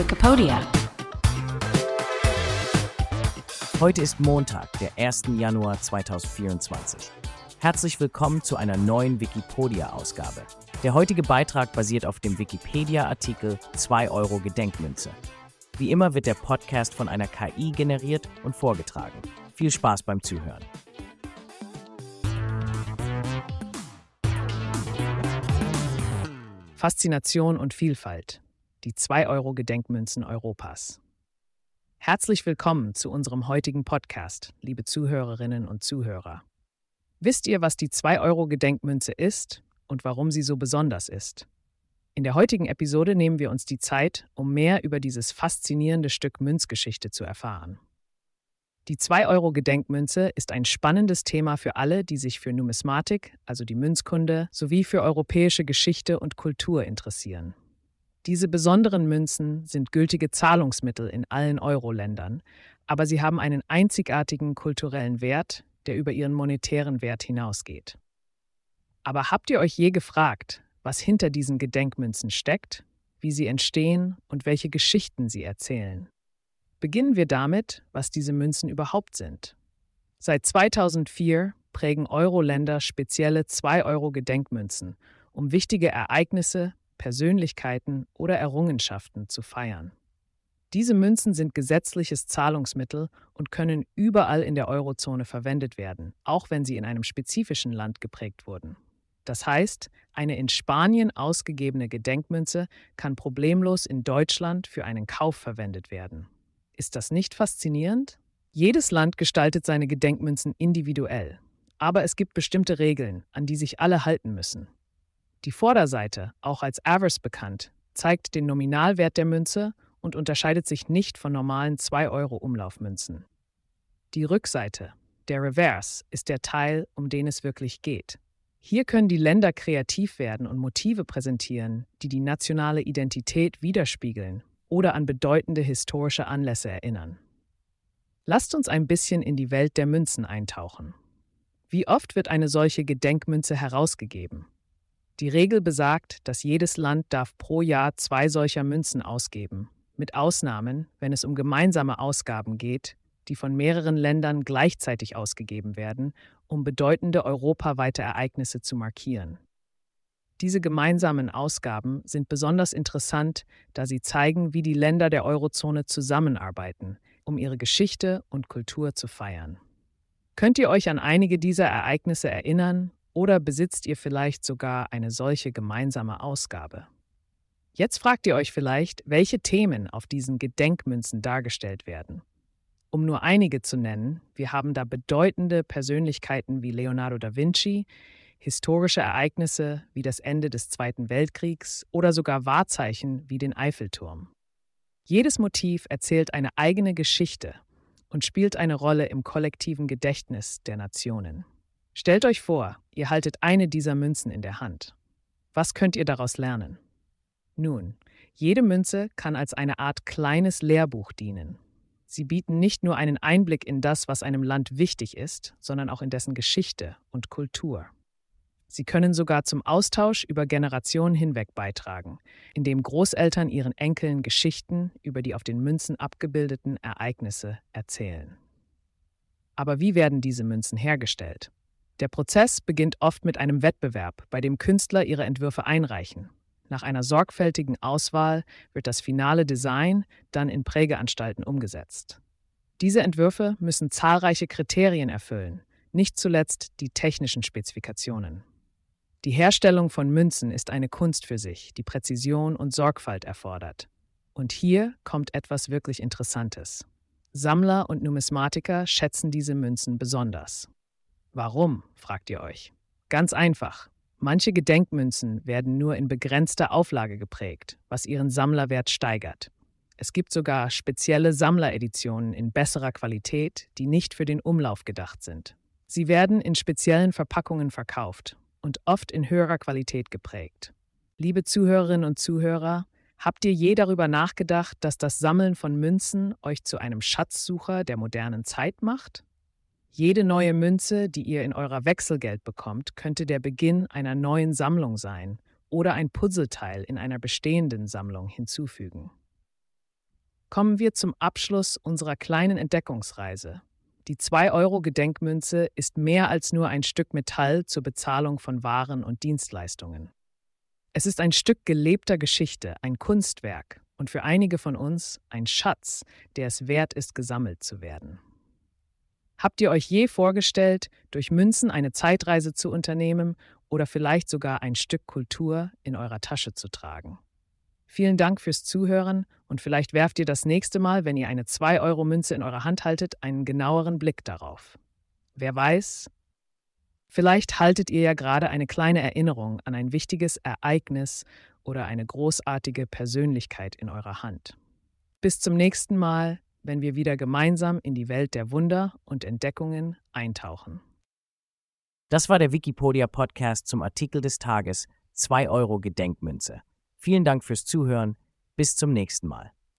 Wikipedia. Heute ist Montag, der 1. Januar 2024. Herzlich willkommen zu einer neuen Wikipedia-Ausgabe. Der heutige Beitrag basiert auf dem Wikipedia-Artikel 2 Euro Gedenkmünze. Wie immer wird der Podcast von einer KI generiert und vorgetragen. Viel Spaß beim Zuhören. Faszination und Vielfalt. Die 2-Euro-Gedenkmünzen Europas. Herzlich willkommen zu unserem heutigen Podcast, liebe Zuhörerinnen und Zuhörer. Wisst ihr, was die 2-Euro-Gedenkmünze ist und warum sie so besonders ist? In der heutigen Episode nehmen wir uns die Zeit, um mehr über dieses faszinierende Stück Münzgeschichte zu erfahren. Die 2-Euro-Gedenkmünze ist ein spannendes Thema für alle, die sich für Numismatik, also die Münzkunde, sowie für europäische Geschichte und Kultur interessieren. Diese besonderen Münzen sind gültige Zahlungsmittel in allen Euro-Ländern, aber sie haben einen einzigartigen kulturellen Wert, der über ihren monetären Wert hinausgeht. Aber habt ihr euch je gefragt, was hinter diesen Gedenkmünzen steckt, wie sie entstehen und welche Geschichten sie erzählen? Beginnen wir damit, was diese Münzen überhaupt sind. Seit 2004 prägen Euro-Länder spezielle 2-Euro-Gedenkmünzen, um wichtige Ereignisse, Persönlichkeiten oder Errungenschaften zu feiern. Diese Münzen sind gesetzliches Zahlungsmittel und können überall in der Eurozone verwendet werden, auch wenn sie in einem spezifischen Land geprägt wurden. Das heißt, eine in Spanien ausgegebene Gedenkmünze kann problemlos in Deutschland für einen Kauf verwendet werden. Ist das nicht faszinierend? Jedes Land gestaltet seine Gedenkmünzen individuell, aber es gibt bestimmte Regeln, an die sich alle halten müssen. Die Vorderseite, auch als Avers bekannt, zeigt den Nominalwert der Münze und unterscheidet sich nicht von normalen 2-Euro-Umlaufmünzen. Die Rückseite, der Reverse, ist der Teil, um den es wirklich geht. Hier können die Länder kreativ werden und Motive präsentieren, die die nationale Identität widerspiegeln oder an bedeutende historische Anlässe erinnern. Lasst uns ein bisschen in die Welt der Münzen eintauchen. Wie oft wird eine solche Gedenkmünze herausgegeben? Die Regel besagt, dass jedes Land darf pro Jahr zwei solcher Münzen ausgeben, mit Ausnahmen, wenn es um gemeinsame Ausgaben geht, die von mehreren Ländern gleichzeitig ausgegeben werden, um bedeutende europaweite Ereignisse zu markieren. Diese gemeinsamen Ausgaben sind besonders interessant, da sie zeigen, wie die Länder der Eurozone zusammenarbeiten, um ihre Geschichte und Kultur zu feiern. Könnt ihr euch an einige dieser Ereignisse erinnern oder besitzt ihr vielleicht sogar eine solche gemeinsame Ausgabe? Jetzt fragt ihr euch vielleicht, welche Themen auf diesen Gedenkmünzen dargestellt werden. Um nur einige zu nennen, wir haben da bedeutende Persönlichkeiten wie Leonardo da Vinci, historische Ereignisse wie das Ende des Zweiten Weltkriegs oder sogar Wahrzeichen wie den Eiffelturm. Jedes Motiv erzählt eine eigene Geschichte und spielt eine Rolle im kollektiven Gedächtnis der Nationen. Stellt euch vor, ihr haltet eine dieser Münzen in der Hand. Was könnt ihr daraus lernen? Nun, jede Münze kann als eine Art kleines Lehrbuch dienen. Sie bieten nicht nur einen Einblick in das, was einem Land wichtig ist, sondern auch in dessen Geschichte und Kultur. Sie können sogar zum Austausch über Generationen hinweg beitragen, indem Großeltern ihren Enkeln Geschichten über die auf den Münzen abgebildeten Ereignisse erzählen. Aber wie werden diese Münzen hergestellt? Der Prozess beginnt oft mit einem Wettbewerb, bei dem Künstler ihre Entwürfe einreichen. Nach einer sorgfältigen Auswahl wird das finale Design dann in Prägeanstalten umgesetzt. Diese Entwürfe müssen zahlreiche Kriterien erfüllen, nicht zuletzt die technischen Spezifikationen. Die Herstellung von Münzen ist eine Kunst für sich, die Präzision und Sorgfalt erfordert. Und hier kommt etwas wirklich Interessantes. Sammler und Numismatiker schätzen diese Münzen besonders. Warum, fragt ihr euch? Ganz einfach. Manche Gedenkmünzen werden nur in begrenzter Auflage geprägt, was ihren Sammlerwert steigert. Es gibt sogar spezielle Sammlereditionen in besserer Qualität, die nicht für den Umlauf gedacht sind. Sie werden in speziellen Verpackungen verkauft und oft in höherer Qualität geprägt. Liebe Zuhörerinnen und Zuhörer, habt ihr je darüber nachgedacht, dass das Sammeln von Münzen euch zu einem Schatzsucher der modernen Zeit macht? Jede neue Münze, die ihr in eurer Wechselgeld bekommt, könnte der Beginn einer neuen Sammlung sein oder ein Puzzleteil in einer bestehenden Sammlung hinzufügen. kommen wir zum Abschluss unserer kleinen Entdeckungsreise. Die 2-Euro-Gedenkmünze ist mehr als nur ein Stück Metall zur Bezahlung von Waren und Dienstleistungen. Es ist ein Stück gelebter Geschichte, ein Kunstwerk und für einige von uns ein Schatz, der es wert ist, gesammelt zu werden. Habt ihr euch je vorgestellt, durch Münzen eine Zeitreise zu unternehmen oder vielleicht sogar ein Stück Kultur in eurer Tasche zu tragen? Vielen Dank fürs Zuhören und vielleicht werft ihr das nächste Mal, wenn ihr eine 2-Euro-Münze in eurer Hand haltet, einen genaueren Blick darauf. Wer weiß, vielleicht haltet ihr ja gerade eine kleine Erinnerung an ein wichtiges Ereignis oder eine großartige Persönlichkeit in eurer Hand. Bis zum nächsten Mal, wenn wir wieder gemeinsam in die Welt der Wunder und Entdeckungen eintauchen. Das war der Wikipedia Podcast zum Artikel des Tages 2 Euro Gedenkmünze. Vielen Dank fürs Zuhören. Bis zum nächsten Mal.